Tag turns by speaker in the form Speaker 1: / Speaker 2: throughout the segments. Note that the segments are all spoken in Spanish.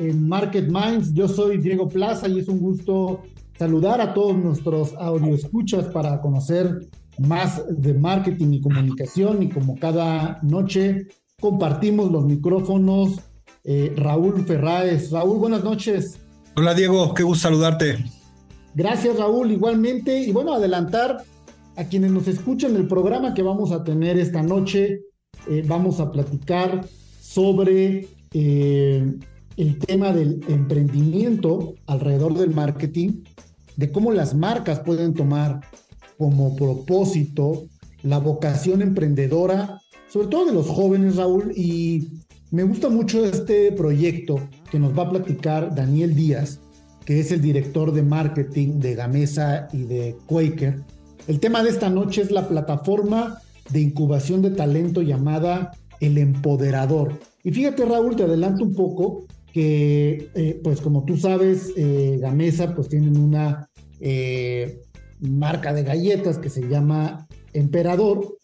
Speaker 1: en Market Minds. Yo soy Diego Plaza y es un gusto saludar a todos nuestros escuchas para conocer más de marketing y comunicación y como cada noche compartimos los micrófonos. Eh, Raúl Ferráez. Raúl, buenas noches.
Speaker 2: Hola Diego, qué gusto saludarte.
Speaker 1: Gracias Raúl, igualmente. Y bueno, adelantar a quienes nos escuchan el programa que vamos a tener esta noche. Eh, vamos a platicar sobre eh, el tema del emprendimiento alrededor del marketing, de cómo las marcas pueden tomar como propósito la vocación emprendedora, sobre todo de los jóvenes, Raúl, y me gusta mucho este proyecto que nos va a platicar Daniel Díaz, que es el director de marketing de Gamesa y de Quaker. El tema de esta noche es la plataforma de incubación de talento llamada El Empoderador. Y fíjate, Raúl, te adelanto un poco, que, eh, pues como tú sabes, eh, Gamesa pues tienen una eh, marca de galletas que se llama Emperador.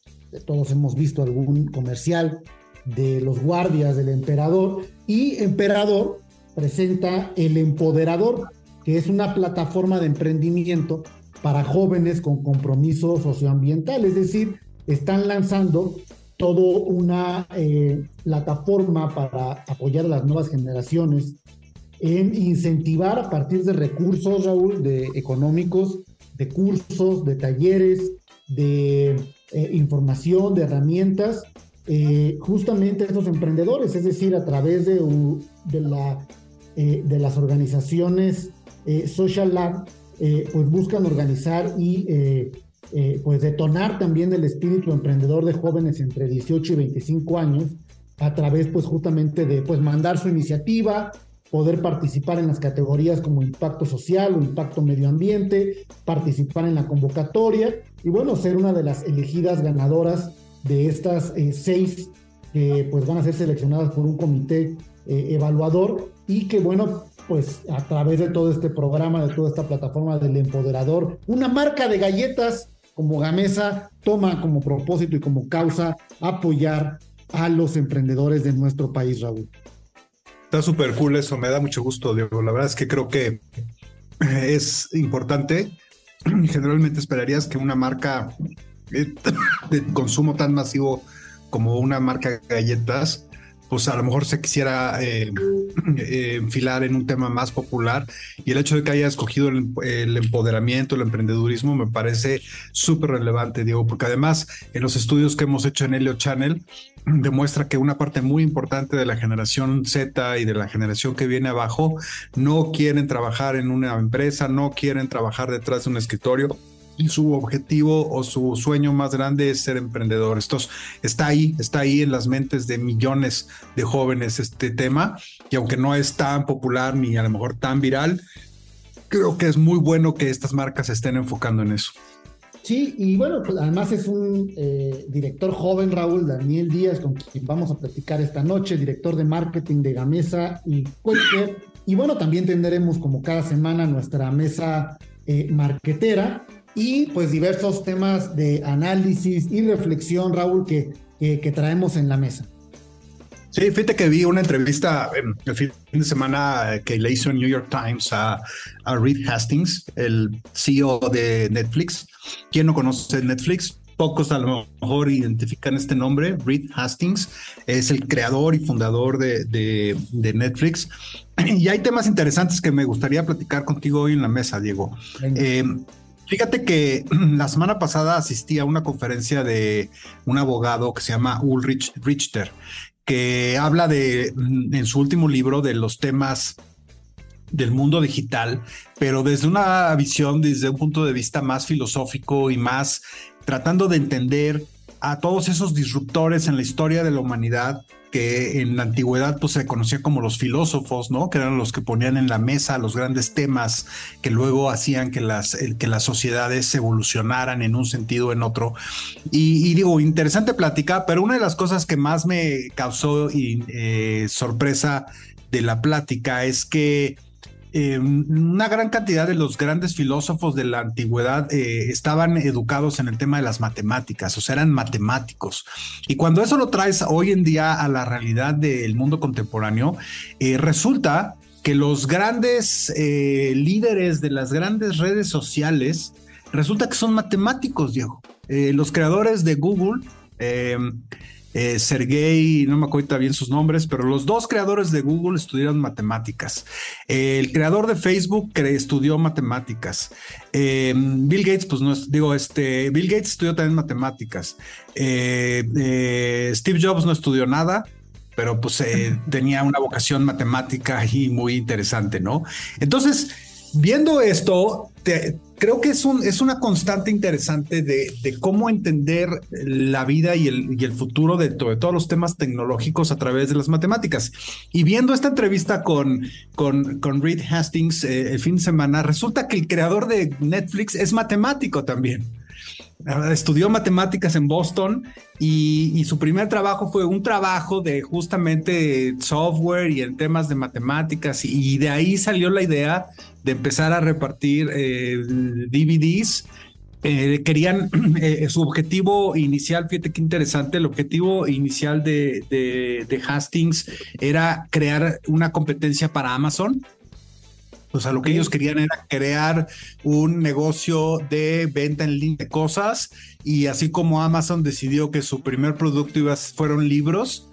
Speaker 1: Todos hemos visto algún comercial de los guardias del emperador. Y Emperador presenta el Empoderador, que es una plataforma de emprendimiento para jóvenes con compromiso socioambiental. Es decir, están lanzando todo una eh, plataforma para apoyar a las nuevas generaciones en incentivar a partir de recursos, Raúl, de económicos, de cursos, de talleres, de eh, información, de herramientas, eh, justamente a estos emprendedores, es decir, a través de, de, la, de las organizaciones Social Lab, pues buscan organizar y eh, pues detonar también el espíritu emprendedor de jóvenes entre 18 y 25 años a través pues justamente de pues mandar su iniciativa, poder participar en las categorías como impacto social o impacto medio ambiente, participar en la convocatoria y bueno, ser una de las elegidas ganadoras de estas eh, seis que pues van a ser seleccionadas por un comité eh, evaluador y que bueno, pues a través de todo este programa, de toda esta plataforma del empoderador, una marca de galletas como Gamesa toma como propósito y como causa apoyar a los emprendedores de nuestro país, Raúl.
Speaker 2: Está súper cool eso, me da mucho gusto, Diego. La verdad es que creo que es importante. Generalmente esperarías que una marca de consumo tan masivo como una marca de galletas pues a lo mejor se quisiera eh, eh, enfilar en un tema más popular. Y el hecho de que haya escogido el, empoderamiento, el emprendedurismo me parece súper relevante, Diego, porque además en los estudios que hemos hecho en Helio Channel demuestra que una parte muy importante de la generación Z y de la generación que viene abajo no quieren trabajar en una empresa, no quieren trabajar detrás de un escritorio, su objetivo o su sueño más grande es ser emprendedor. Esto está ahí, está ahí en las mentes de millones de jóvenes este tema y aunque no es tan popular ni a lo mejor tan viral, creo que es muy bueno que estas marcas estén enfocando en eso.
Speaker 1: Sí, y bueno, pues además es un eh, director joven, Raúl Daniel Díaz, con quien vamos a platicar esta noche, director de marketing de Gamesa y. Y bueno, también tendremos como cada semana nuestra mesa eh, marquetera y pues diversos temas de análisis y reflexión, Raúl, que, que, traemos en la mesa.
Speaker 2: Sí, fíjate que vi una entrevista el fin de semana que le hizo en New York Times a, a Reed Hastings, el CEO de Netflix. ¿Quién no conoce Netflix? pocos a lo mejor identifican este nombre, Reed Hastings, es el creador y fundador de, de, Netflix. Y hay temas interesantes que me gustaría platicar contigo hoy en la mesa, Diego. Eh, fíjate que la semana pasada asistí a una conferencia de un abogado que se llama Ulrich Richter, que habla de, en su último libro, de los temas del mundo digital, pero desde una visión, desde un punto de vista más filosófico y más tratando de entender a todos esos disruptores en la historia de la humanidad que en la antigüedad pues se conocía como los filósofos, ¿no? Que eran los que ponían en la mesa los grandes temas que luego hacían que las, que las sociedades evolucionaran en un sentido o en otro. Y, digo, interesante plática, pero una de las cosas que más me causó eh, sorpresa de la plática es que eh, una gran cantidad de los grandes filósofos de la antigüedad eh, estaban educados en el tema de las matemáticas, o sea, eran matemáticos. Y cuando eso lo traes hoy en día a la realidad del mundo contemporáneo, eh, resulta que los grandes líderes de las grandes redes sociales, resulta que son matemáticos, Diego. los creadores de Google, eh, Sergey, no me acuerdo bien sus nombres, pero los dos creadores de Google estudiaron matemáticas. el creador de Facebook estudió matemáticas. Eh, Bill Gates, pues no digo, este, Bill Gates estudió también matemáticas. Eh, Steve Jobs no estudió nada, pero pues tenía una vocación matemática y muy interesante, ¿no? Entonces, viendo esto, creo que es, un, es una constante interesante de, cómo entender la vida y el, y el futuro de, todos los temas tecnológicos a través de las matemáticas. Y viendo esta entrevista con, con, con Reed Hastings eh, el fin de semana, resulta que el creador de Netflix es matemático también. Estudió matemáticas en Boston y, su primer trabajo fue un trabajo de justamente software y en temas de matemáticas y, de ahí salió la idea de empezar a repartir eh, DVDs. Eh, querían, eh, su objetivo inicial, fíjate qué interesante, el objetivo inicial de, de Hastings era crear una competencia para Amazon o sea, lo que ellos querían era crear un negocio de venta en línea de cosas y así como Amazon decidió que su primer producto iba, fueron libros,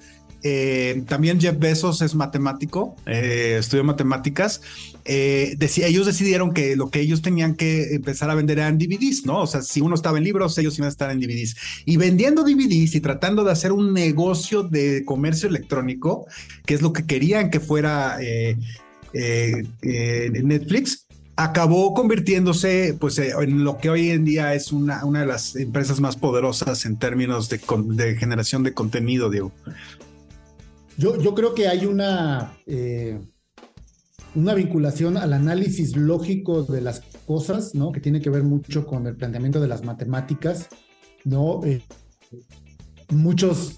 Speaker 2: eh, también Jeff Bezos es matemático, eh, estudió matemáticas. Eh, ellos decidieron que lo que ellos tenían que empezar a vender eran DVDs, ¿no? O sea, si uno estaba en libros, ellos iban a estar en DVDs. Y vendiendo DVDs y tratando de hacer un negocio de comercio electrónico, que es lo que querían que fuera eh, eh, Netflix, acabó convirtiéndose pues, eh, en lo que hoy en día es una, una de las empresas más poderosas en términos de, generación de contenido, Diego.
Speaker 1: Yo, yo creo que hay una, una vinculación al análisis lógico de las cosas, ¿no? Que tiene que ver mucho con el planteamiento de las matemáticas, ¿no? muchos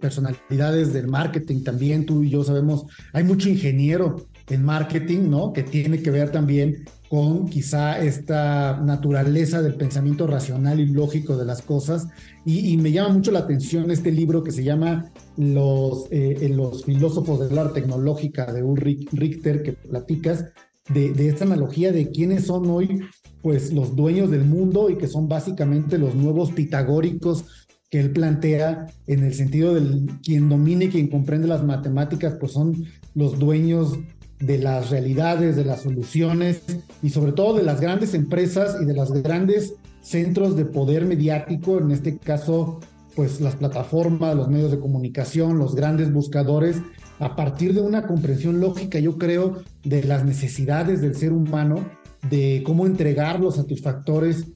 Speaker 1: personalidades del marketing también, tú y yo sabemos, hay mucho ingeniero en marketing, ¿no? Que tiene que ver también con quizá esta naturaleza del pensamiento racional y lógico de las cosas. Y, me llama mucho la atención este libro que se llama Los, eh, los filósofos del arte tecnológica de Ulrich Richter, que platicas de, de esta analogía de quiénes son hoy pues los dueños del mundo y que son básicamente los nuevos pitagóricos que él plantea en el sentido del quien domine quien comprende las matemáticas, pues son los dueños de las realidades, de las soluciones y sobre todo de las grandes empresas y de los grandes centros de poder mediático, en este caso, pues las plataformas, los medios de comunicación, los grandes buscadores, a partir de una comprensión lógica, yo creo, de las necesidades del ser humano, de cómo entregar los satisfactores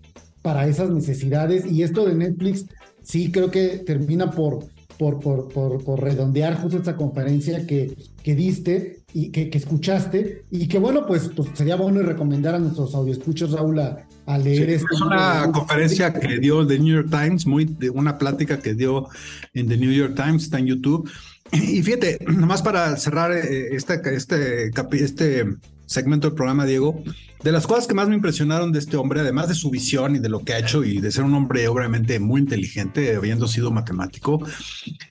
Speaker 1: para esas necesidades. Y esto de Netflix sí creo que termina por por, por, por, redondear justo esta conferencia que, que diste y que, que, escuchaste. Y que bueno, pues, pues sería bueno recomendar a nuestros audioscuchos, Raúl, a, a leer
Speaker 2: esto. Es una conferencia que dio The New York Times, muy de una plática que dio en The New York Times, está en YouTube. Y fíjate, nomás para cerrar eh, este, este, este segmento del programa, Diego, de las cosas que más me impresionaron de este hombre, además de su visión y de lo que ha hecho y de ser un hombre obviamente muy inteligente, habiendo sido matemático,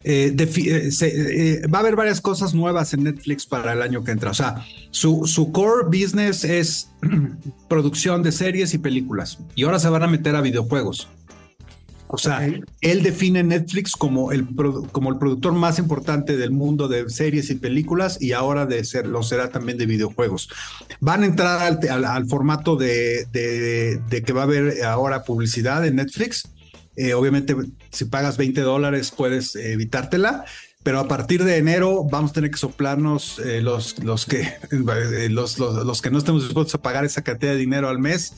Speaker 2: eh, eh, eh, va a haber varias cosas nuevas en Netflix para el año que entra. O sea, su, su core business es producción de series y películas y ahora se van a meter a videojuegos. O sea, él define Netflix como el, como el productor más importante del mundo de series y películas y ahora de ser, lo será también de videojuegos. Van a entrar al, formato de, de, que va a haber ahora publicidad en Netflix. Eh, obviamente, si pagas 20 dólares puedes evitártela, pero a partir de enero vamos a tener que soplarnos eh, los, los, que, eh, los, los, los, que no estemos dispuestos a pagar esa cantidad de dinero al mes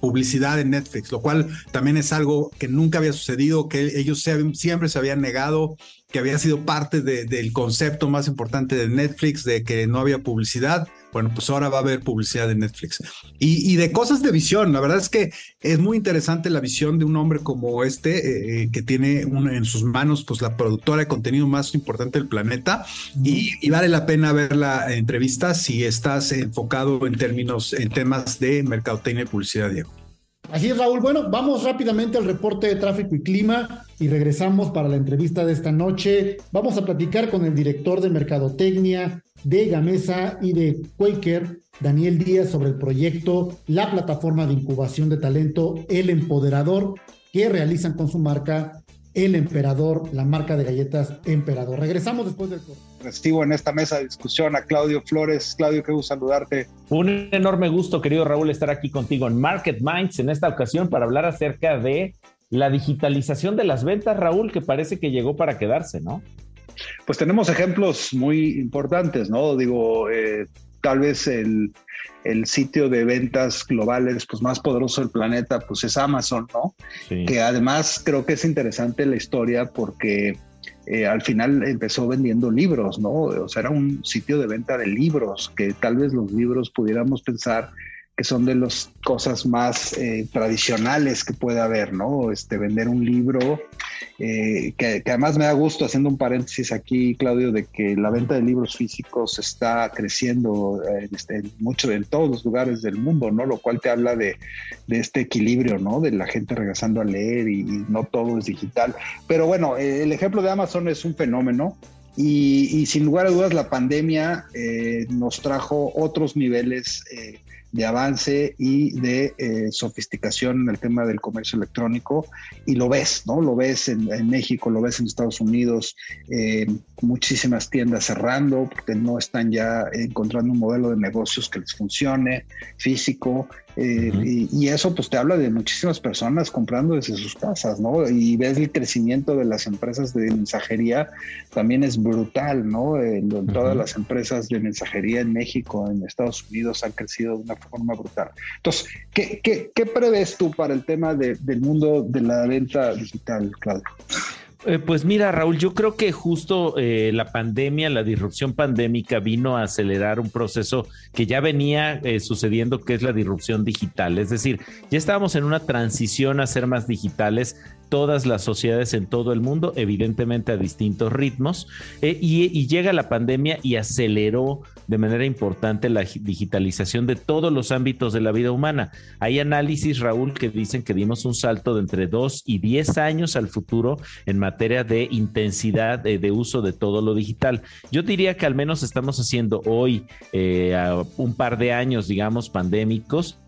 Speaker 2: publicidad en Netflix, lo cual también es algo que nunca había sucedido, que ellos siempre se habían negado, que había sido parte del concepto más importante de Netflix, de que no había publicidad. Bueno, pues ahora va a haber publicidad en Netflix. Y, de cosas de visión, la verdad es que es muy interesante la visión de un hombre como este, eh, eh, que tiene en sus manos pues la productora de contenido más importante del planeta. Y, y, vale la pena ver la entrevista si estás enfocado en términos, en temas de mercadotecnia y publicidad, Diego.
Speaker 1: Así es, Raúl. Bueno, vamos rápidamente al reporte de tráfico y clima y regresamos para la entrevista de esta noche. Vamos a platicar con el director de Mercadotecnia de Gamesa y de Quaker, Daniel Díaz, sobre el proyecto, la plataforma de incubación de talento El Empoderador, que realizan con su marca El Emperador, la marca de galletas Emperador. Regresamos después del corte
Speaker 3: recibo en esta mesa de discusión a Claudio Flores. Claudio, qué gusto saludarte.
Speaker 4: Un enorme gusto, querido Raúl, estar aquí contigo en Market Minds en esta ocasión para hablar acerca de la digitalización de las ventas, Raúl, que parece que llegó para quedarse, ¿no?
Speaker 3: Pues tenemos ejemplos muy importantes, ¿no? Digo, eh, tal vez el, el, sitio de ventas globales pues, más poderoso del planeta pues es Amazon, ¿no? Que además creo que es interesante la historia porque eh, al final empezó vendiendo libros, ¿no? O sea, era un sitio de venta de libros, que tal vez los libros pudiéramos pensar que son de las cosas más eh, tradicionales que puede haber, ¿no? Este, vender un libro, eh, que, además me da gusto, haciendo un paréntesis aquí, Claudio, de que la venta de libros físicos está creciendo eh, este, mucho en todos los lugares del mundo, ¿no? Lo cual te habla de, este equilibrio, ¿no? De la gente regresando a leer y, no todo es digital. Pero bueno, el ejemplo de Amazon es un fenómeno. Y, sin lugar a dudas la pandemia nos trajo otros niveles de avance y de eh, sofisticación en el tema del comercio electrónico y lo ves, ¿no? Lo ves en, México, lo ves en Estados Unidos, eh, muchísimas tiendas cerrando porque no están ya encontrando un modelo de negocios que les funcione, físico, eh, y, eso pues te habla de muchísimas personas comprando desde sus casas, ¿no? Y ves el crecimiento de las empresas de mensajería, también es brutal, ¿no? Todas las empresas de mensajería en México, en Estados Unidos han crecido de una forma brutal. Entonces, ¿qué, qué, qué prevés tú para el tema del mundo de la venta digital, Claudio?
Speaker 4: Eh, pues mira, Raúl, yo creo que justo eh, la pandemia, la disrupción pandémica vino a acelerar un proceso que ya venía eh, sucediendo, que es la disrupción digital. Es decir, ya estábamos en una transición a ser más digitales, todas las sociedades en todo el mundo, evidentemente a distintos ritmos, y, llega la pandemia y aceleró de manera importante la digitalización de todos los ámbitos de la vida humana. Hay análisis, Raúl, que dicen que dimos un salto de entre 2 y 10 años al futuro en materia de intensidad de, uso de todo lo digital. Yo diría que al menos estamos haciendo hoy, eh, un par de años, digamos, pandémicos,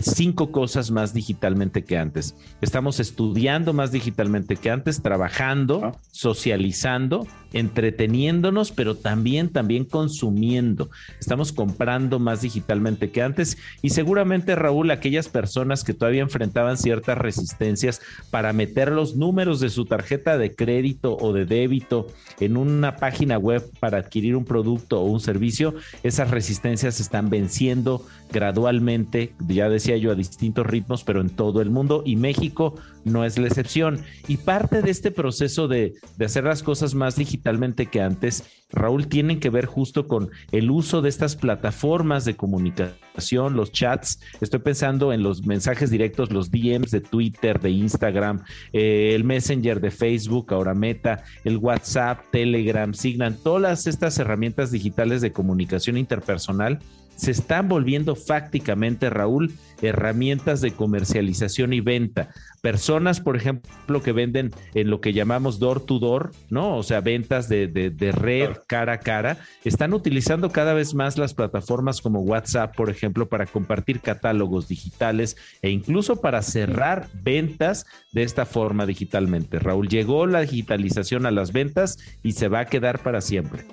Speaker 4: cinco cosas más digitalmente que antes. Estamos estudiando más digitalmente que antes, trabajando, ah. socializando, entreteniéndonos, pero también, también consumiendo. Estamos comprando más digitalmente que antes y seguramente, Raúl, aquellas personas que todavía enfrentaban ciertas resistencias para meter los números de su tarjeta de crédito o de débito en una página web para adquirir un producto o un servicio, esas resistencias están venciendo gradualmente, ya decía yo, a distintos ritmos, pero en todo el mundo y México no es la excepción. Y parte de este proceso de, de hacer las cosas más digitalmente que antes, Raúl, tienen que ver justo con el uso de estas plataformas de comunicación, los chats. Estoy pensando en los mensajes directos, los DMs de Twitter, de Instagram, eh, el Messenger de Facebook, ahora Meta, el WhatsApp, Telegram, Signan, todas estas herramientas digitales de comunicación interpersonal se están volviendo fácticamente, Raúl, herramientas de comercialización y venta. Personas, por ejemplo, que venden en lo que llamamos door to door, ¿no? O sea, ventas de, red, cara a cara, están utilizando cada vez más las plataformas como WhatsApp, por ejemplo, para compartir catálogos digitales e incluso para cerrar ventas de esta forma digitalmente. Raúl, llegó la digitalización a las ventas y se va a quedar para siempre.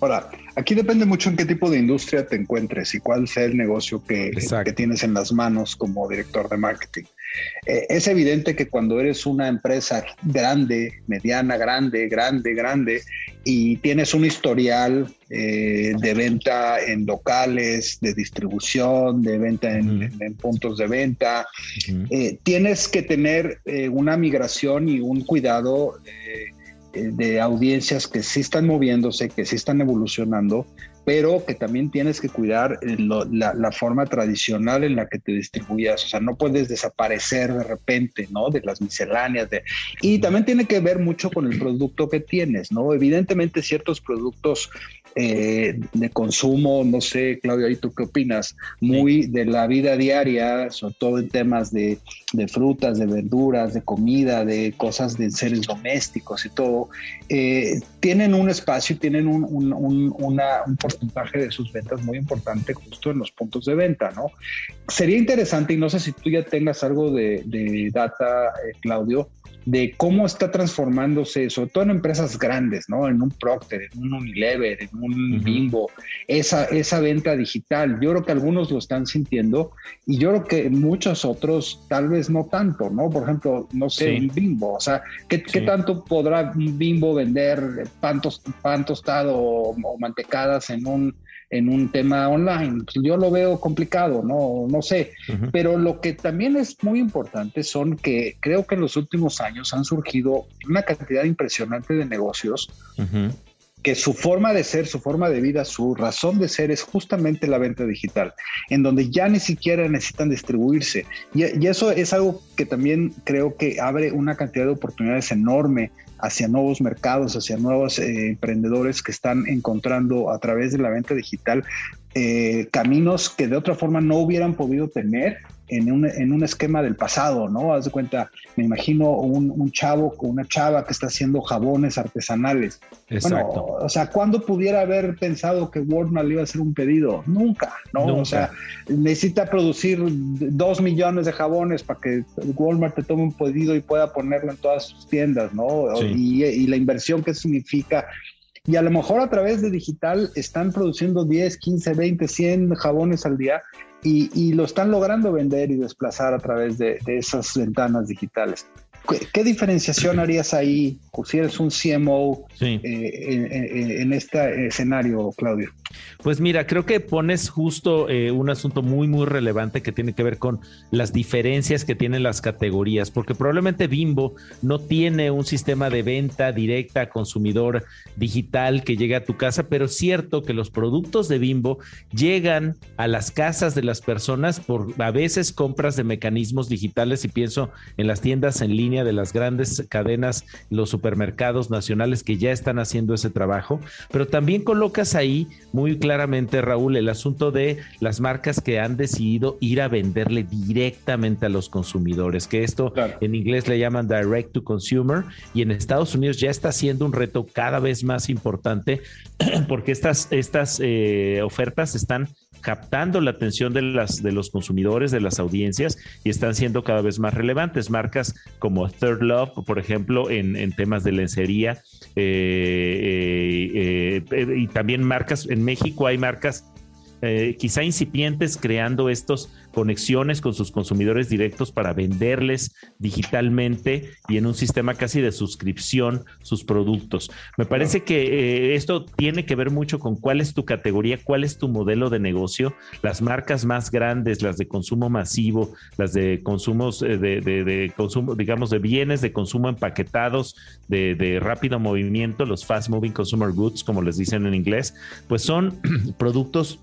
Speaker 3: Ahora, aquí depende mucho en qué tipo de industria te encuentres y cuál sea el negocio que, que tienes en las manos como director de marketing. Eh, es evidente que cuando eres una empresa grande, mediana, grande, grande, grande, y tienes un historial eh, de venta en locales, de distribución, de venta en, puntos de venta, eh, tienes que tener una migración y un cuidado de audiencias que sí están moviéndose, que sí están evolucionando, pero que también tienes que cuidar eh, la, forma tradicional en la que te distribuyas. O sea, no puedes desaparecer de repente, ¿no? De las misceláneas. Y también tiene que ver mucho con el producto que tienes, ¿no? Evidentemente ciertos productos eh, de consumo, no sé, Claudio, ¿y tú qué opinas? Muy de la vida diaria, sobre todo en temas de, frutas, de verduras, de comida, de cosas de seres domésticos y todo, eh, tienen un espacio, tienen un, un, porcentaje de sus ventas muy importante justo en los puntos de venta, ¿no? Sería interesante, y no sé si tú ya tengas algo de, data, eh, Claudio, de cómo está transformándose, sobre todo en empresas grandes, ¿no? En un Procter, en un Unilever, en un Bimbo, esa, esa venta digital. Yo creo que algunos lo están sintiendo y yo creo que muchos otros tal vez no tanto, ¿no? Por ejemplo, no sé, un Bimbo, o sea, ¿qué, tanto podrá un Bimbo vender pan, tostado o mantecadas en un en un tema online. Yo lo veo complicado, no, no sé. Pero lo que también es muy importante son que creo que en los últimos años han surgido una cantidad impresionante de negocios que su forma de ser, su forma de vida, su razón de ser es justamente la venta digital, en donde ya ni siquiera necesitan distribuirse. Y, eso es algo que también creo que abre una cantidad de oportunidades enorme hacia nuevos mercados, hacia nuevos eh, emprendedores que están encontrando a través de la venta digital eh, caminos que de otra forma no hubieran podido tener en un, en un esquema del pasado, ¿no? Haz de cuenta, me imagino un, un chavo con una chava que está haciendo jabones artesanales. Exacto. Bueno, o sea, ¿cuándo pudiera haber pensado que Walmart le iba a hacer un pedido? Nunca, ¿no? O sea, necesita producir dos millones de jabones para que Walmart te tome un pedido y pueda ponerlo en todas sus tiendas, ¿no? Y, y la inversión que significa y a lo mejor a través de digital están produciendo 10, 15, 20, 100 jabones al día y, lo están logrando vender y desplazar a través de, esas ventanas digitales. ¿Qué, diferenciación harías ahí si eres un CMO eh, en, este escenario, Claudio?
Speaker 4: Pues mira, creo que pones justo eh, un asunto muy, muy relevante que tiene que ver con las diferencias que tienen las categorías, porque probablemente Bimbo no tiene un sistema de venta directa a consumidor digital que llegue a tu casa, pero es cierto que los productos de Bimbo llegan a las casas de las personas por a veces compras de mecanismos digitales y pienso en las tiendas en línea de las grandes cadenas, los supermercados nacionales que ya están haciendo ese trabajo, pero también colocas ahí muy claramente, Raúl, el asunto de las marcas que han decidido ir a venderle directamente a los consumidores, que esto en inglés le llaman direct to consumer y en Estados Unidos ya está siendo un reto cada vez más importante porque estas, estas eh, ofertas están captando la atención de, las, de los consumidores, de las audiencias y están siendo cada vez más relevantes. Marcas como Third Love, por ejemplo, en, temas de lencería eh, eh, eh, y también marcas, en México hay marcas quizá incipientes creando estos conexiones con sus consumidores directos para venderles digitalmente y en un sistema casi de suscripción sus productos. Me parece que eh, esto tiene que ver mucho con cuál es tu categoría, cuál es tu modelo de negocio. Las marcas más grandes, las de consumo masivo, las de consumos eh, de, consumo, digamos, de bienes de consumo empaquetados de, de rápido movimiento, los fast moving consumer goods, como les dicen en inglés, pues son productos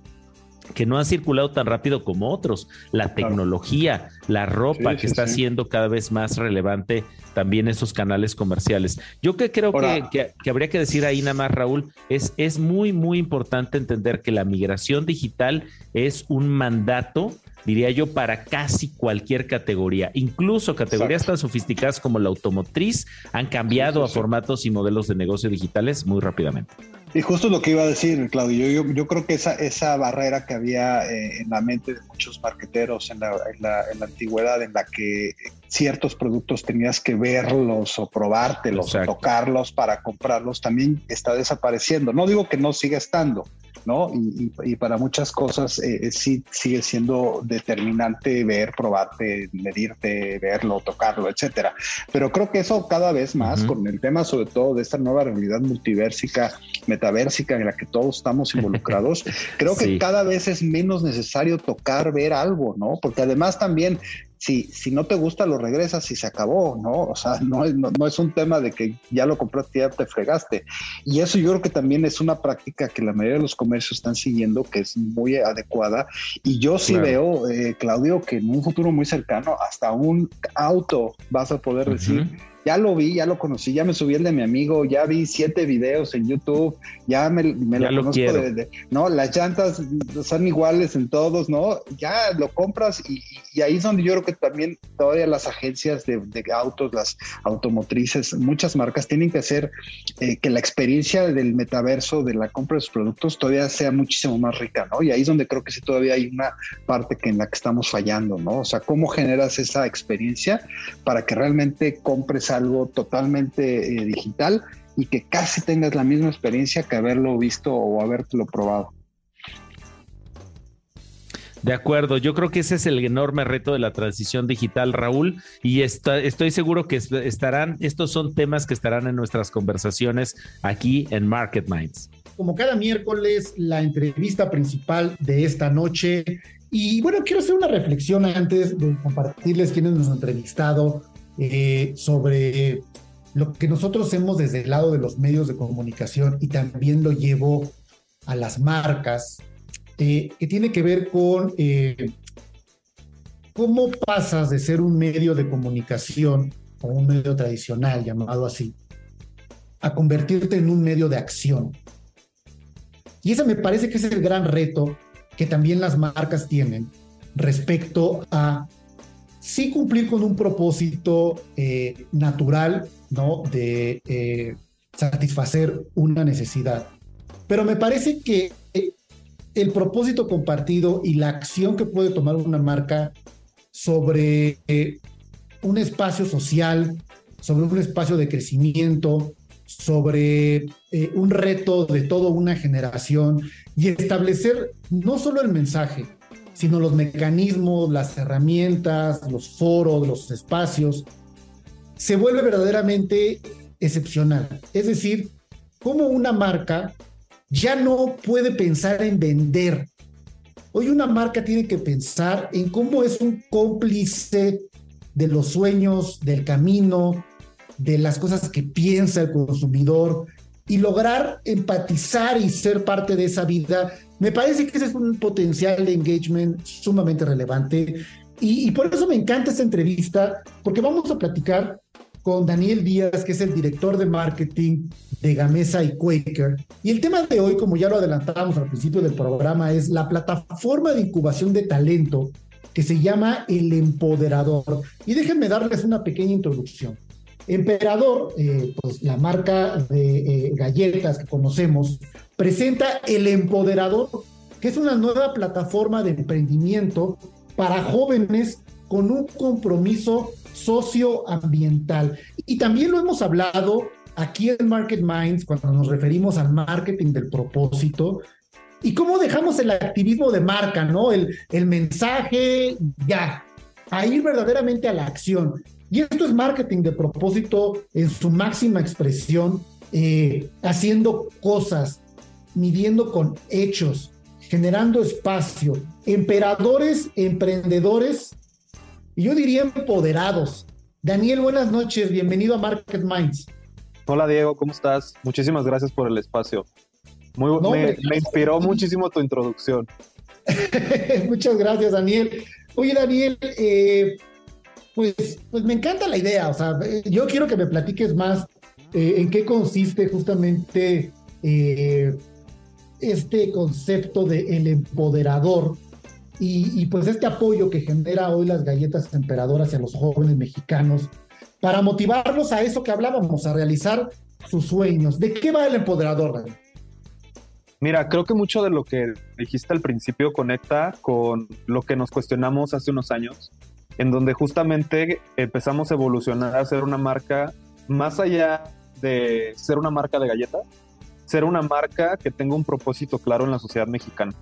Speaker 4: que no han circulado tan rápido como otros. La tecnología, la ropa, que está siendo cada vez más relevante también esos canales comerciales. Yo que creo que, que, habría que decir ahí nada más, Raúl, es, es muy, muy importante entender que la migración digital es un mandato diría yo, para casi cualquier categoría. Incluso categorías tan sofisticadas como la automotriz han cambiado a formatos y modelos de negocio digitales muy rápidamente.
Speaker 3: Y justo lo que iba a decir, Claudio, yo, yo creo que esa, esa barrera que había eh, en la mente de muchos marqueteros en la, en, la, en la, antigüedad, en la que ciertos productos tenías que verlos o probártelos o tocarlos para comprarlos, también está desapareciendo. No digo que no siga estando, ¿no? Y, para muchas cosas eh, sí sigue siendo determinante ver, probarte, medirte, verlo, tocarlo, etcétera. Pero creo que eso cada vez más, con el tema sobre todo de esta nueva realidad multiversica, metaversica en la que todos estamos involucrados, creo que cada vez es menos necesario tocar, ver algo, ¿no? Porque además también si, si no te gusta, lo regresas y se acabó, ¿no? O sea, no, no, es un tema de que ya lo compraste y ya te fregaste. Y eso yo creo que también es una práctica que la mayoría de los comercios están siguiendo, que es muy adecuada. Y yo sí veo, eh, Claudio, que en un futuro muy cercano, hasta un auto vas a poder decir ya lo vi, ya lo conocí, ya me subí el de mi amigo, ya vi siete videos en YouTube, ya me, lo conozco de, no, las llantas son iguales en todos, ¿no? Ya lo compras y, ahí es donde yo creo que también todavía las agencias de, autos, las automotrices, muchas marcas tienen que hacer eh, que la experiencia del metaverso, de la compra de sus productos, todavía sea muchísimo más rica, ¿no? Y ahí es donde creo que sí todavía hay una parte que en la que estamos fallando, ¿no? O sea, ¿cómo generas esa experiencia para que realmente compres algo totalmente eh, digital y que casi tengas la misma experiencia que haberlo visto o habértelo probado.
Speaker 4: De acuerdo, yo creo que ese es el enorme reto de la transición digital, Raúl, y estoy seguro que estarán, estos son temas que estarán en nuestras conversaciones aquí en Market Minds.
Speaker 1: Como cada miércoles, la entrevista principal de esta noche. Y bueno, quiero hacer una reflexión antes de compartirles quiénes nos han entrevistado eh, sobre lo que nosotros hacemos desde el lado de los medios de comunicación y también lo llevo a las marcas, eh, que tiene que ver con eh, cómo pasas de ser un medio de comunicación o un medio tradicional llamado así, a convertirte en un medio de acción. Y ese me parece que es el gran reto que también las marcas tienen respecto a sí cumplir con un propósito eh, natural, ¿no? De eh, satisfacer una necesidad. Pero me parece que el propósito compartido y la acción que puede tomar una marca sobre eh, un espacio social, sobre un espacio de crecimiento, sobre un reto de toda una generación y establecer no solo el mensaje, sino los mecanismos, las herramientas, los foros, los espacios, se vuelve verdaderamente excepcional. Es decir, como una marca ya no puede pensar en vender. Hoy una marca tiene que pensar en cómo es un cómplice de los sueños, del camino, de las cosas que piensa el consumidor y lograr empatizar y ser parte de esa vida me parece que ese es un potencial de engagement sumamente relevante y, por eso me encanta esta entrevista, porque vamos a platicar con Daniel Díaz, que es el director de marketing de Gamesa y Quaker. Y el tema de hoy, como ya lo adelantábamos al principio del programa, es la plataforma de incubación de talento que se llama El Empoderador. Y déjenme darles una pequeña introducción. Emperador, eh, pues la marca de eh, galletas que conocemos, presenta El Empoderador, que es una nueva plataforma de emprendimiento para jóvenes con un compromiso socioambiental. Y también lo hemos hablado aquí en Market Minds cuando nos referimos al marketing del propósito y cómo dejamos el activismo de marca, ¿no? El, el mensaje ya, a ir verdaderamente a la acción. Y esto es marketing de propósito en su máxima expresión, eh, haciendo cosas, midiendo con hechos, generando espacio, emperadores, emprendedores, y yo diría empoderados. Daniel, buenas noches, bienvenido a Market Minds.
Speaker 5: Hola Diego, ¿cómo estás? Muchísimas gracias por el espacio. Muy, me, me, inspiró muchísimo tu introducción.
Speaker 1: Muchas gracias, Daniel. Oye, Daniel, eh, pues, pues me encanta la idea, o sea, eh, yo quiero que me platiques más eh, en qué consiste justamente este concepto de empoderador y, y, pues este apoyo que genera hoy las galletas emperadoras hacia los jóvenes mexicanos para motivarlos a eso que hablábamos, a realizar sus sueños. ¿De qué va el empoderador?
Speaker 5: Mira, creo que mucho de lo que dijiste al principio conecta con lo que nos cuestionamos hace unos años, en donde justamente empezamos a evolucionar a ser una marca más allá de ser una marca de galletas, ser una marca que tenga un propósito claro en la sociedad mexicana.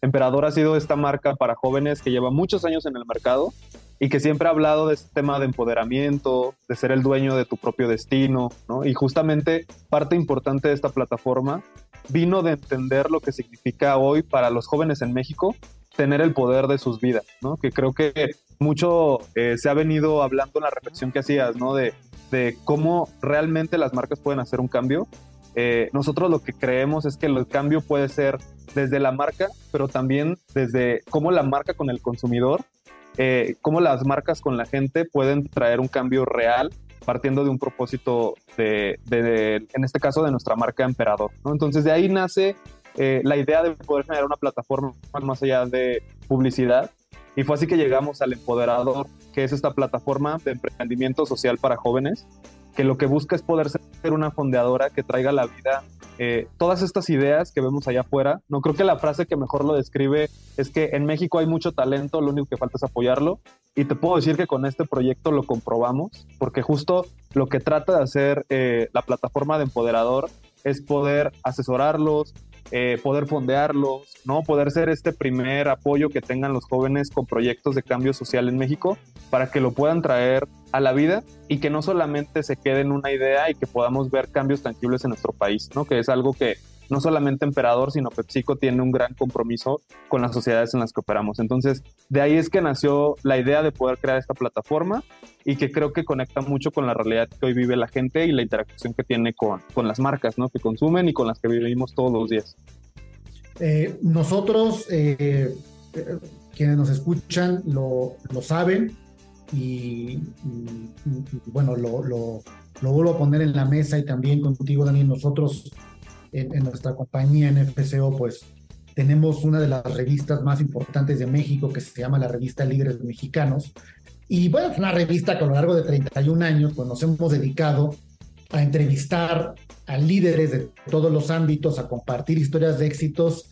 Speaker 5: Emperador ha sido esta marca para jóvenes que lleva muchos años en el mercado y que siempre ha hablado de este tema de empoderamiento, de ser el dueño de tu propio destino, ¿no? Y justamente parte importante de esta plataforma vino de entender lo que significa hoy para los jóvenes en México tener el poder de sus vidas, ¿no? Que creo que mucho eh, se ha venido hablando en la reflexión que hacías, ¿no? De, de cómo realmente las marcas pueden hacer un cambio. Eh, nosotros lo que creemos es que el cambio puede ser desde la marca, pero también desde cómo la marca con el consumidor, eh, cómo las marcas con la gente pueden traer un cambio real partiendo de un propósito de, en este caso, de nuestra marca Emperador. ¿no? Entonces, de ahí nace eh, la idea de poder generar una plataforma más allá de publicidad. Y fue así que llegamos al Empoderador, que es esta plataforma de emprendimiento social para jóvenes, que lo que busca es poder ser una fondeadora que traiga a la vida eh, todas estas ideas que vemos allá afuera. No creo que la frase que mejor lo describe es que en México hay mucho talento, lo único que falta es apoyarlo. Y te puedo decir que con este proyecto lo comprobamos, porque justo lo que trata de hacer eh, la plataforma de Empoderador es poder asesorarlos, eh, poder fondearlos, ¿no? Poder ser este primer apoyo que tengan los jóvenes con proyectos de cambio social en México para que lo puedan traer a la vida y que no solamente se quede en una idea y que podamos ver cambios tangibles en nuestro país, ¿no? Que es algo que no solamente Emperador, sino PepsiCo tiene un gran compromiso con las sociedades en las que operamos. Entonces, de ahí es que nació la idea de poder crear esta plataforma y que creo que conecta mucho con la realidad que hoy vive la gente y la interacción que tiene con, con las marcas ¿no? que consumen y con las que vivimos todos los días.
Speaker 1: Eh, nosotros, eh, quienes nos escuchan, lo, lo saben y, bueno, lo, lo, lo vuelvo a poner en la mesa y también contigo, Daniel, nosotros en, nuestra compañía en FCO, pues tenemos una de las revistas más importantes de México que se llama la revista Líderes Mexicanos. Y bueno, es una revista que a lo largo de 31 años pues, nos hemos dedicado a entrevistar a líderes de todos los ámbitos, a compartir historias de éxitos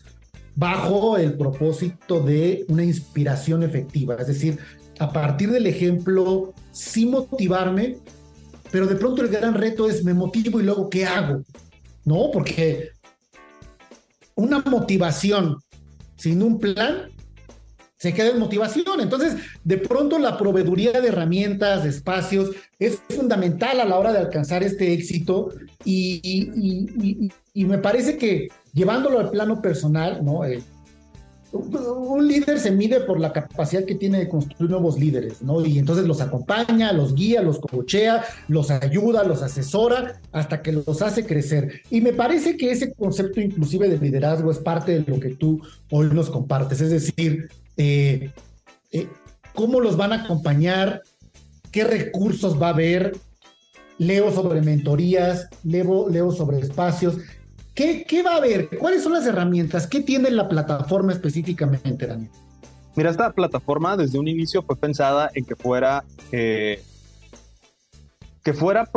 Speaker 1: bajo el propósito de una inspiración efectiva. Es decir, a partir del ejemplo, sí motivarme, pero de pronto el gran reto es me motivo y luego ¿qué hago? No, porque una motivación sin un plan se queda en motivación. Entonces, de pronto la proveeduría de herramientas, de espacios, es fundamental a la hora de alcanzar este éxito y, me parece que llevándolo al plano personal, ¿no? un líder se mide por la capacidad que tiene de construir nuevos líderes, ¿no? Y entonces los acompaña, los guía, los cochea, los ayuda, los asesora hasta que los hace crecer. Y me parece que ese concepto inclusive de liderazgo es parte de lo que tú hoy nos compartes, es decir, eh, eh, cómo los van a acompañar, qué recursos va a haber. Leo sobre mentorías, leo, leo sobre espacios ¿Qué, va a haber? ¿Cuáles son las herramientas? ¿Qué tiene la plataforma específicamente, Daniel?
Speaker 5: Mira, esta plataforma desde un inicio fue pensada en que fuera eh, que fuera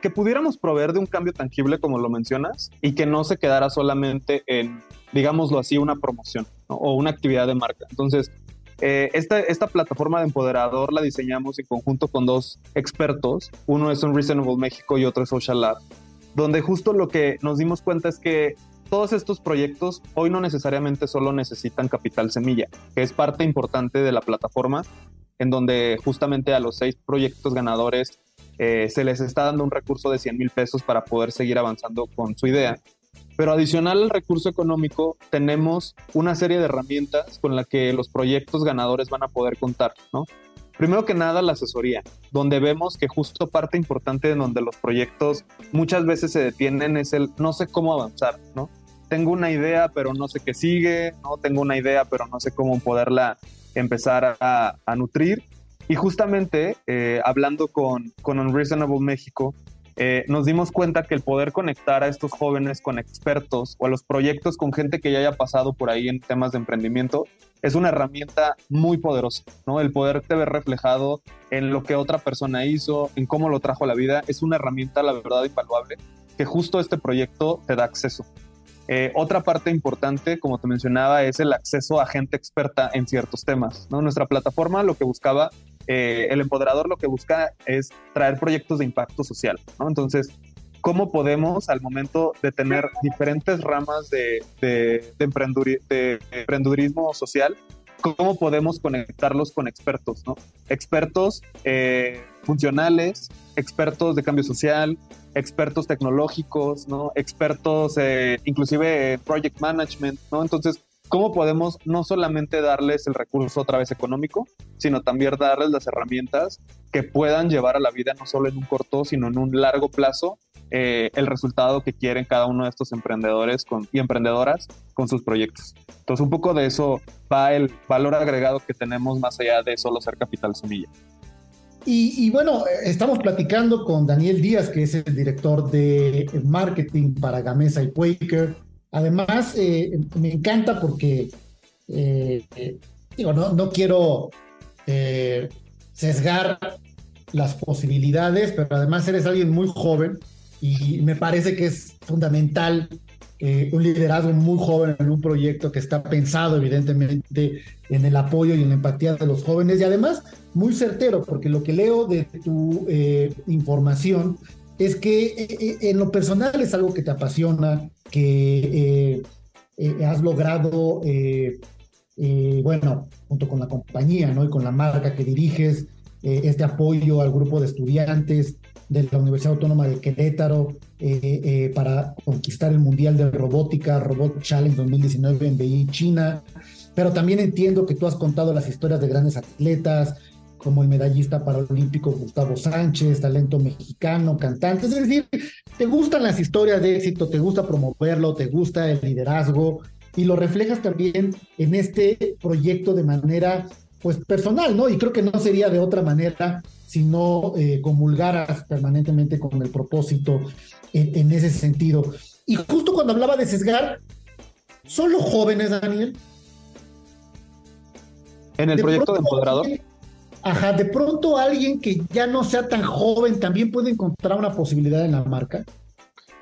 Speaker 5: que, pudiéramos proveer de un cambio tangible como lo mencionas y que no se quedara solamente en, digámoslo así, una promoción o una actividad de marca. Entonces, eh, esta, esta plataforma de empoderador la diseñamos en conjunto con dos expertos. Uno es un Reasonable México y otro es Social Lab donde justo lo que nos dimos cuenta es que todos estos proyectos hoy no necesariamente solo necesitan capital semilla, que es parte importante de la plataforma, en donde justamente a los seis proyectos ganadores eh, se les está dando un recurso de 100 mil pesos para poder seguir avanzando con su idea. Pero adicional al recurso económico, tenemos una serie de herramientas con las que los proyectos ganadores van a poder contar, ¿no? Primero que nada, la asesoría, donde vemos que justo parte importante de donde los proyectos muchas veces se detienen es el no sé cómo avanzar, ¿no? Tengo una idea, pero no sé qué sigue, ¿no? Tengo una idea, pero no sé cómo poderla empezar a, nutrir. Y justamente eh, hablando con, con Unreasonable México, eh, nos dimos cuenta que el poder conectar a estos jóvenes con expertos o a los proyectos con gente que ya haya pasado por ahí en temas de emprendimiento es una herramienta muy poderosa, ¿no? El poderte ver reflejado en lo que otra persona hizo, en cómo lo trajo a la vida, es una herramienta, la verdad, invaluable, que justo este proyecto te da acceso. Eh, otra parte importante, como te mencionaba, es el acceso a gente experta en ciertos temas. ¿no? Nuestra plataforma lo que buscaba, eh, el empoderador lo que busca es traer proyectos de impacto social. ¿no? Entonces, ¿cómo podemos al momento de tener diferentes ramas de, de, emprendurismo social, cómo podemos conectarlos con expertos, ¿no? Expertos eh, funcionales, expertos de cambio social, expertos tecnológicos, ¿no? Expertos, eh, inclusive project management, ¿no? Entonces, ¿cómo podemos no solamente darles el recurso otra vez económico, sino también darles las herramientas que puedan llevar a la vida no solo en un corto, sino en un largo plazo eh, el resultado que quieren cada uno de estos emprendedores y emprendedoras con sus proyectos. Entonces, un poco de eso va el valor agregado que tenemos más allá de solo ser capital semilla.
Speaker 1: Y, bueno, estamos platicando con Daniel Díaz, que es el director de marketing para Gamesa y Quaker. Además, eh, me encanta porque, eh, digo, no, no quiero sesgar las posibilidades, pero además eres alguien muy joven y me parece que es fundamental eh, un liderazgo muy joven en un proyecto que está pensado evidentemente en el apoyo y en la empatía de los jóvenes y además muy certero, porque lo que leo de tu eh, información es que eh, en lo personal es algo que te apasiona, que has logrado, bueno, junto con la compañía ¿no? y con la marca que diriges, este apoyo al grupo de estudiantes, de la Universidad Autónoma de Querétaro eh, eh, para conquistar el Mundial de Robótica, Robot Challenge 2019 en Beijing, China. Pero también entiendo que tú has contado las historias de grandes atletas, como el medallista paralímpico Gustavo Sánchez, talento mexicano, cantante. Es decir, te gustan las historias de éxito, te gusta promoverlo, te gusta el liderazgo y lo reflejas también en este proyecto de manera pues personal, ¿no? Y creo que no sería de otra manera si no eh, comulgaras permanentemente con el propósito en, ese sentido. Y justo cuando hablaba de sesgar, ¿son los jóvenes, Daniel?
Speaker 5: En el proyecto de empoderador.
Speaker 1: Ajá, de pronto alguien que ya no sea tan joven también puede encontrar una posibilidad en la marca.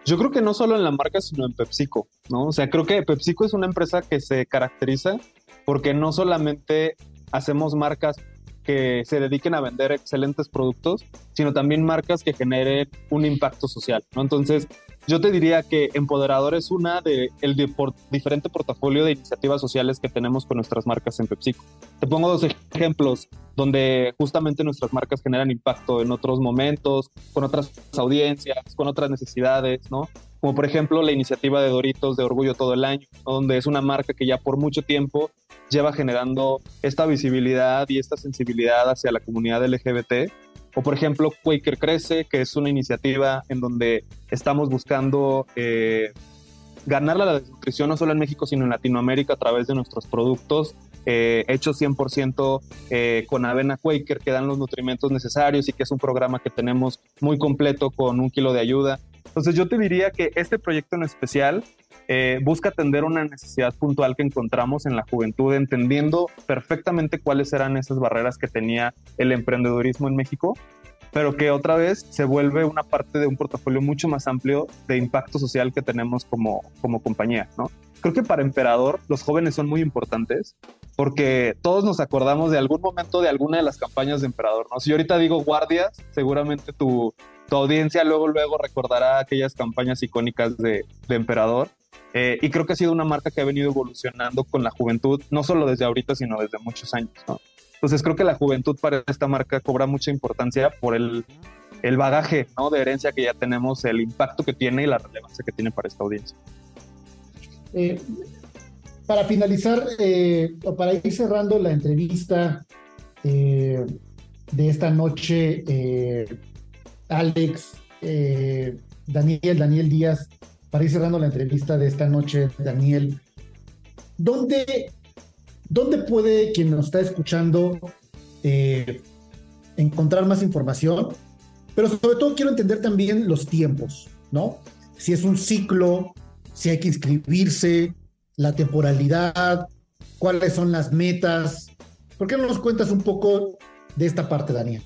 Speaker 5: Yo creo que no solo en la marca, sino en PepsiCo, ¿no? O sea, creo que PepsiCo es una empresa que se caracteriza porque no solamente hacemos marcas que se dediquen a vender excelentes productos, sino también marcas que generen un impacto social, ¿no? Entonces, yo te diría que Empoderador es una de el diferente portafolio de iniciativas sociales que tenemos con nuestras marcas en PepsiCo. Te pongo dos ejemplos donde justamente nuestras marcas generan impacto en otros momentos, con otras audiencias, con otras necesidades, ¿no? Como por ejemplo la iniciativa de Doritos de Orgullo todo el año, donde es una marca que ya por mucho tiempo lleva generando esta visibilidad y esta sensibilidad hacia la comunidad LGBT. O por ejemplo, Quaker Crece, que es una iniciativa en donde estamos buscando eh, ganar la desnutrición no solo en México, sino en Latinoamérica a través de nuestros productos eh, hechos 100% eh, con avena Quaker, que dan los nutrimentos necesarios y que es un programa que tenemos muy completo con un kilo de ayuda. Entonces yo te diría que este proyecto en especial eh, busca atender una necesidad puntual que encontramos en la juventud, entendiendo perfectamente cuáles eran esas barreras que tenía el emprendedurismo en México, pero que otra vez se vuelve una parte de un portafolio mucho más amplio de impacto social que tenemos como, como compañía, ¿no? Creo que para Emperador los jóvenes son muy importantes porque todos nos acordamos de algún momento de alguna de las campañas de Emperador, ¿no? Si ahorita digo guardias, seguramente tu, tu audiencia luego, luego recordará aquellas campañas icónicas de, de Emperador eh, y creo que ha sido una marca que ha venido evolucionando con la juventud, no solo desde ahorita, sino desde muchos años. Entonces creo que la juventud para esta marca cobra mucha importancia por el, el bagaje ¿no? de herencia que ya tenemos, el impacto que tiene y la relevancia que tiene para esta audiencia.
Speaker 1: Eh, para finalizar, eh, o para ir cerrando la entrevista de esta noche, Alex, Daniel, Daniel Díaz, para ir cerrando la entrevista de esta noche, Daniel, ¿dónde ¿dónde puede quien nos está escuchando eh, encontrar más información? Pero sobre todo quiero entender también los tiempos, ¿no? Si es un ciclo, si hay que inscribirse, la temporalidad, cuáles son las metas. ¿Por qué no nos cuentas un poco de esta parte, Daniel?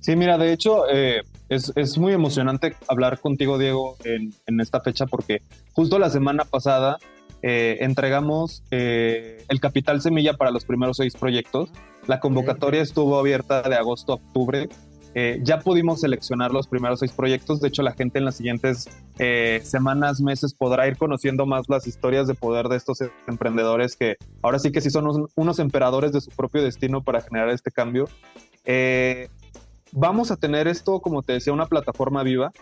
Speaker 5: Sí, mira, de hecho, eh, es, muy emocionante hablar contigo, Diego, en, esta fecha, porque justo la semana pasada eh, entregamos eh, el capital semilla para los primeros seis proyectos. La convocatoria estuvo abierta de agosto a octubre eh, ya pudimos seleccionar los primeros seis proyectos. De hecho, la gente en las siguientes eh, semanas, meses podrá ir conociendo más las historias de poder de estos emprendedores que ahora sí que sí son unos, emperadores de su propio destino para generar este cambio. Eh, vamos a tener esto, como te decía, una plataforma viva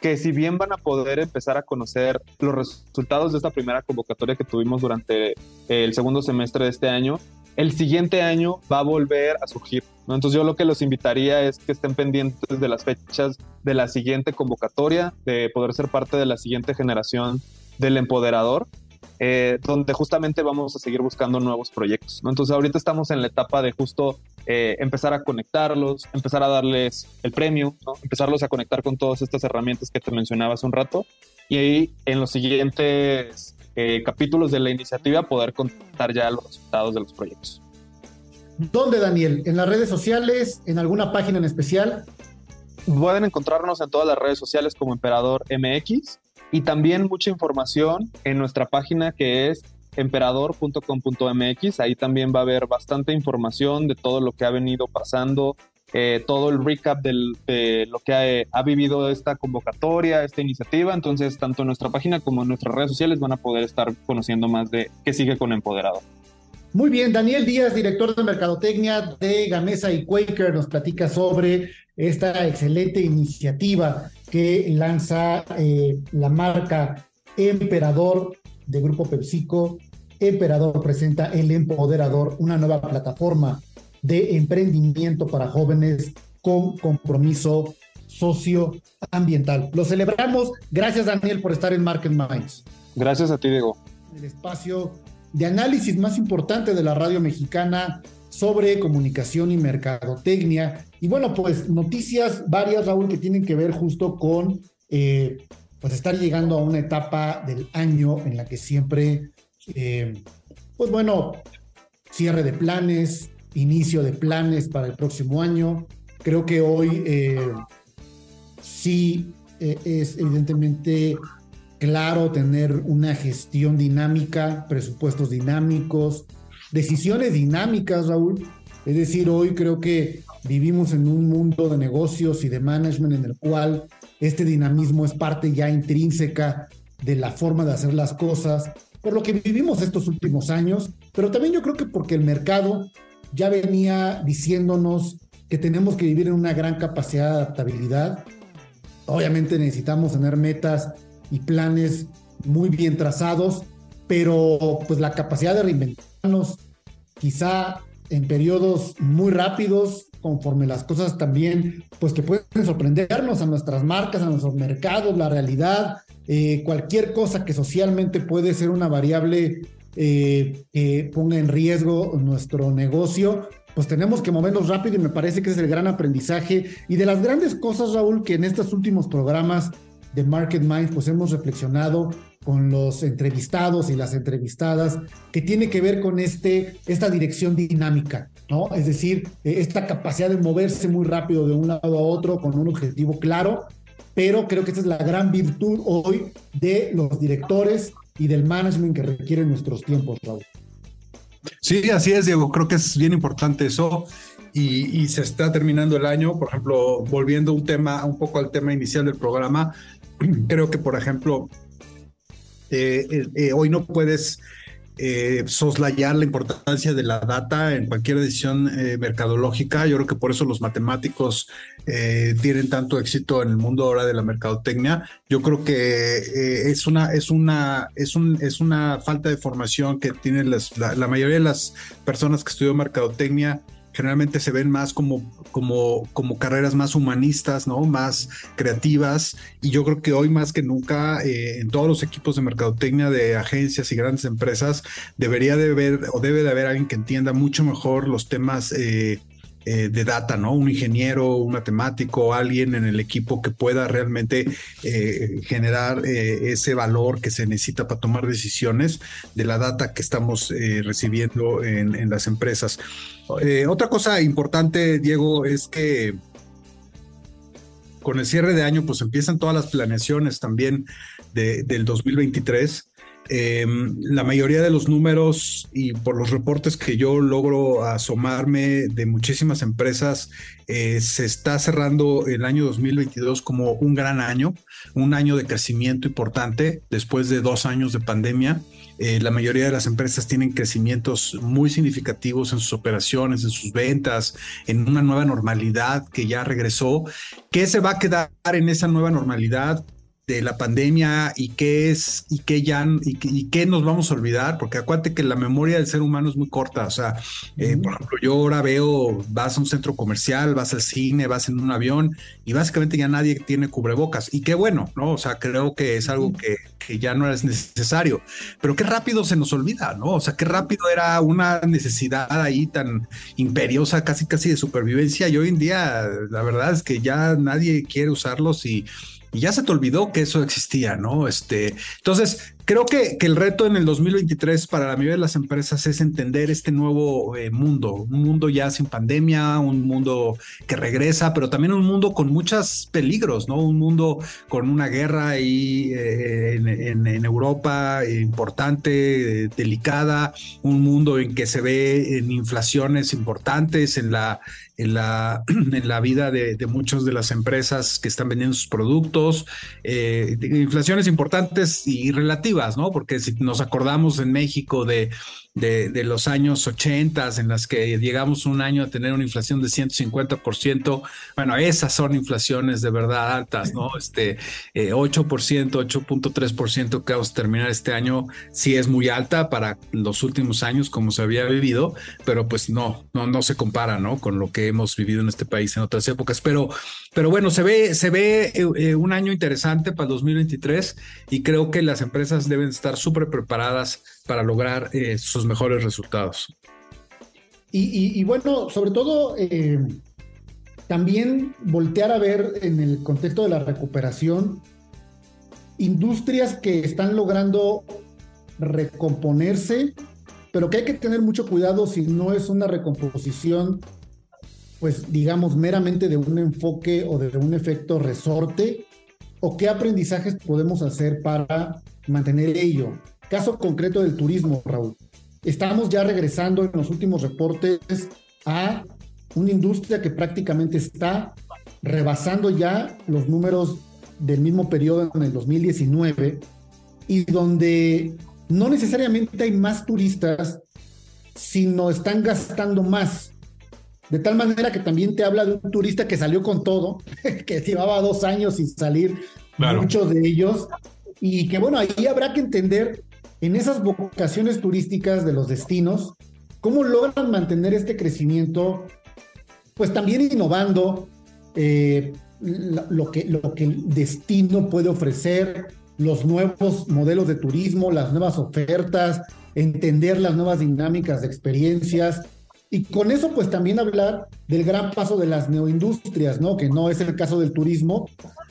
Speaker 5: que si bien van a poder empezar a conocer los resultados de esta primera convocatoria que tuvimos durante el segundo semestre de este año, el siguiente año va a volver a surgir. ¿no? Entonces yo lo que los invitaría es que estén pendientes de las fechas de la siguiente convocatoria, de poder ser parte de la siguiente generación del empoderador, eh, donde justamente vamos a seguir buscando nuevos proyectos. ¿no? Entonces ahorita estamos en la etapa de justo eh, empezar a conectarlos, empezar a darles el premio, ¿no? empezarlos a conectar con todas estas herramientas que te mencionaba hace un rato. Y ahí en los siguientes eh, capítulos de la iniciativa poder contar ya los resultados de los proyectos.
Speaker 1: ¿Dónde, Daniel? ¿En las redes sociales? ¿En alguna página en especial?
Speaker 5: Pueden encontrarnos en todas las redes sociales como Emperador MX y también mucha información en nuestra página que es emperador.com.mx. Ahí también va a haber bastante información de todo lo que ha venido pasando eh, todo el recap de lo que ha, vivido esta convocatoria, esta iniciativa. Entonces, tanto en nuestra página como en nuestras redes sociales van a poder estar conociendo más de qué sigue con Empoderado.
Speaker 1: Muy bien, Daniel Díaz, director de Mercadotecnia de Gamesa y Quaker, nos platica sobre esta excelente iniciativa que lanza eh, la marca Emperador de Grupo PepsiCo. Emperador presenta El Empoderador, una nueva plataforma de emprendimiento para jóvenes con compromiso socioambiental. Lo celebramos. Gracias, Daniel, por estar en Market Minds.
Speaker 5: Gracias a ti, Diego.
Speaker 1: El espacio de análisis más importante de la radio mexicana sobre comunicación y mercadotecnia. Y bueno, pues noticias varias, Raúl, que tienen que ver justo con eh, pues estar llegando a una etapa del año en la que siempre, eh, pues bueno, cierre de planes, inicio de planes para el próximo año. Creo que hoy eh, sí eh, es evidentemente claro tener una gestión dinámica, presupuestos dinámicos, decisiones dinámicas, Raúl. Es decir, hoy creo que vivimos en un mundo de negocios y de management en el cual este dinamismo es parte ya intrínseca de la forma de hacer las cosas, por lo que vivimos estos últimos años, pero también yo creo que porque el mercado ya venía diciéndonos que tenemos que vivir en una gran capacidad de adaptabilidad. Obviamente necesitamos tener metas y planes muy bien trazados, pero pues la capacidad de reinventarnos quizá en periodos muy rápidos, conforme las cosas también, pues que pueden sorprendernos a nuestras marcas, a nuestros mercados, la realidad, eh, cualquier cosa que socialmente puede ser una variable eh, que ponga en riesgo nuestro negocio, pues tenemos que movernos rápido y me parece que es el gran aprendizaje. Y de las grandes cosas, Raúl, que en estos últimos programas de Market Minds, pues hemos reflexionado con los entrevistados y las entrevistadas, que tiene que ver con este, esta dirección dinámica, ¿no? Es decir, eh, esta capacidad de moverse muy rápido de un lado a otro con un objetivo claro, pero creo que esta es la gran virtud hoy de los directores y del management que requieren nuestros tiempos, Raúl.
Speaker 2: Sí, así es, Diego. Creo que es bien importante eso. Y, se está terminando el año. Por ejemplo, volviendo un tema, un poco al tema inicial del programa, creo que, por ejemplo, eh, eh, eh, hoy no puedes eh, soslayar la importancia de la data en cualquier decisión eh, mercadológica. Yo creo que por eso los matemáticos eh, tienen tanto éxito en el mundo ahora de la mercadotecnia. Yo creo que es una es una es un es una falta de formación que tienen la, la, mayoría de las personas que estudian mercadotecnia generalmente se ven más como, como, como carreras más humanistas, ¿no? Más creativas. Y yo creo que hoy más que nunca eh, en todos los equipos de mercadotecnia de agencias y grandes empresas debería de haber o debe de haber alguien que entienda mucho mejor los temas eh, eh, de data, ¿no? Un ingeniero, un matemático, alguien en el equipo que pueda realmente eh, generar eh, ese valor que se necesita para tomar decisiones de la data que estamos recibiendo en, las empresas. otra cosa importante, Diego, es que con el cierre de año, pues empiezan todas las planeaciones también del 2023 Em, la mayoría de los números y por los reportes que yo logro asomarme de muchísimas empresas, eh, se está cerrando el año 2022 como un gran año, un año de crecimiento importante después de dos años de pandemia. Eh, la mayoría de las empresas tienen crecimientos muy significativos en sus operaciones, en sus ventas, en una nueva normalidad que ya regresó. ¿Qué se va a quedar en esa nueva normalidad? De la pandemia y qué es y qué ya y, qué nos vamos a olvidar, porque acuérdate que la memoria del ser humano es muy corta. O sea, eh, por ejemplo, yo ahora veo, vas a un centro comercial, vas al cine, vas en un avión y básicamente ya nadie tiene cubrebocas. Y qué bueno, ¿no? O sea, creo que es algo que, que ya no es necesario. Pero qué rápido se nos olvida, ¿no? O sea, qué rápido era una necesidad ahí tan imperiosa, casi casi de supervivencia. Y hoy en día, la verdad es que ya nadie quiere usarlos y y ya se te olvidó que eso existía, ¿no? Este, entonces, Creo que, que, el reto en el 2023 para la mayoría de las empresas es entender este nuevo eh, mundo, un mundo ya sin pandemia, un mundo que regresa, pero también un mundo con muchos peligros, ¿no? Un mundo con una guerra ahí eh, en, en, Europa importante, delicada, un mundo en que se ve en inflaciones importantes en la, en la, en la vida de, muchas de las empresas que están vendiendo sus productos, eh, inflaciones importantes y relativas ¿no? Porque si nos acordamos en México de de, los años 80 en las que llegamos un año a tener una inflación de 150%, bueno, esas son inflaciones de verdad altas, ¿no? Este 8%, 8.3% que vamos a terminar este año, sí es muy alta para los últimos años como se había vivido, pero pues no, no, no se compara, ¿no? Con lo que hemos vivido en este país en otras épocas, pero, pero bueno, se ve, se ve eh, eh, un año interesante para el 2023 y creo que las empresas deben estar súper preparadas para lograr eh, sus mejores resultados.
Speaker 1: Y, bueno, sobre todo eh, también voltear a ver en el contexto de la recuperación industrias que están logrando recomponerse, pero que hay que tener mucho cuidado si no es una recomposición, pues digamos, meramente de un enfoque o de un efecto resorte, o qué aprendizajes podemos hacer para mantener ello. Caso concreto del turismo, Raúl. Estamos ya regresando en los últimos reportes a una industria que prácticamente está rebasando ya los números del mismo periodo en el 2019 y donde no necesariamente hay más turistas, sino están gastando más. De tal manera que también te habla de un turista que salió con todo, que llevaba dos años sin salir, muchos de ellos, y que bueno, ahí habrá que entender en esas vocaciones turísticas de los destinos, ¿cómo logran mantener este crecimiento? Pues también innovando eh, lo, que, lo que el destino puede ofrecer, los nuevos modelos de turismo, las nuevas ofertas, entender las nuevas dinámicas de experiencias. Y con eso, pues también hablar del gran paso de las neoindustrias, ¿no? Que no es el caso del turismo,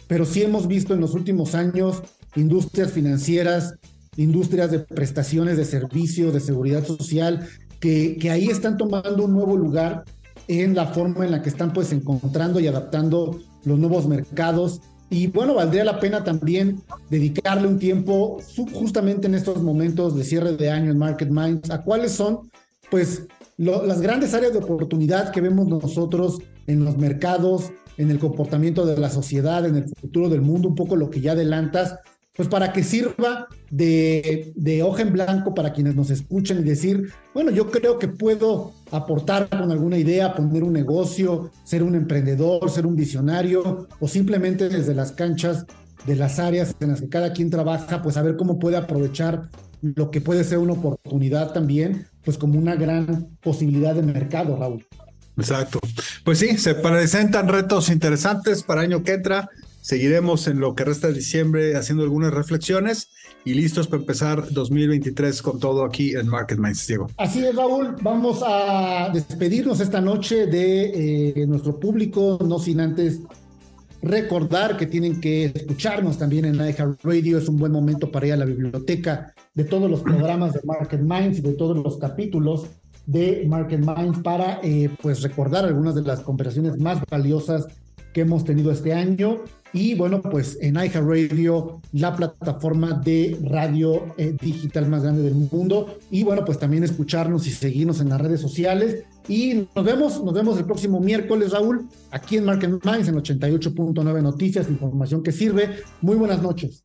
Speaker 1: pero sí hemos visto en los últimos años industrias financieras, industrias de prestaciones de servicios, de seguridad social, que, que ahí están tomando un nuevo lugar en la forma en la que están pues encontrando y adaptando los nuevos mercados. Y bueno, valdría la pena también dedicarle un tiempo justamente en estos momentos de cierre de año en Market Minds a cuáles son pues las grandes áreas de oportunidad que vemos nosotros en los mercados, en el comportamiento de la sociedad, en el futuro del mundo, un poco lo que ya adelantas, pues para que sirva de, de, hoja en blanco para quienes nos escuchen y decir, bueno, yo creo que puedo aportar con alguna idea, poner un negocio, ser un emprendedor, ser un visionario, o simplemente desde las canchas de las áreas en las que cada quien trabaja, pues a ver cómo puede aprovechar lo que puede ser una oportunidad también, pues como una gran posibilidad de mercado, Raúl.
Speaker 2: Exacto. Pues sí, se presentan retos interesantes para año que entra. Seguiremos en lo que resta de diciembre haciendo algunas reflexiones y listos para empezar 2023 con todo aquí en Market Minds, Diego.
Speaker 1: Así es, Raúl. Vamos a despedirnos esta noche de eh, nuestro público, no sin antes recordar que tienen que escucharnos también en Radio. Es un buen momento para ir a la biblioteca de todos los programas de Market Minds y de todos los capítulos de Market Minds para eh, pues recordar algunas de las conversaciones más valiosas que hemos tenido este año y bueno, pues en Radio la plataforma de radio eh, digital más grande del mundo. Y bueno, pues también escucharnos y seguirnos en las redes sociales. Y nos vemos, nos vemos el próximo miércoles, Raúl, aquí en Market Minds en 88.9 Noticias, información que sirve. Muy buenas noches.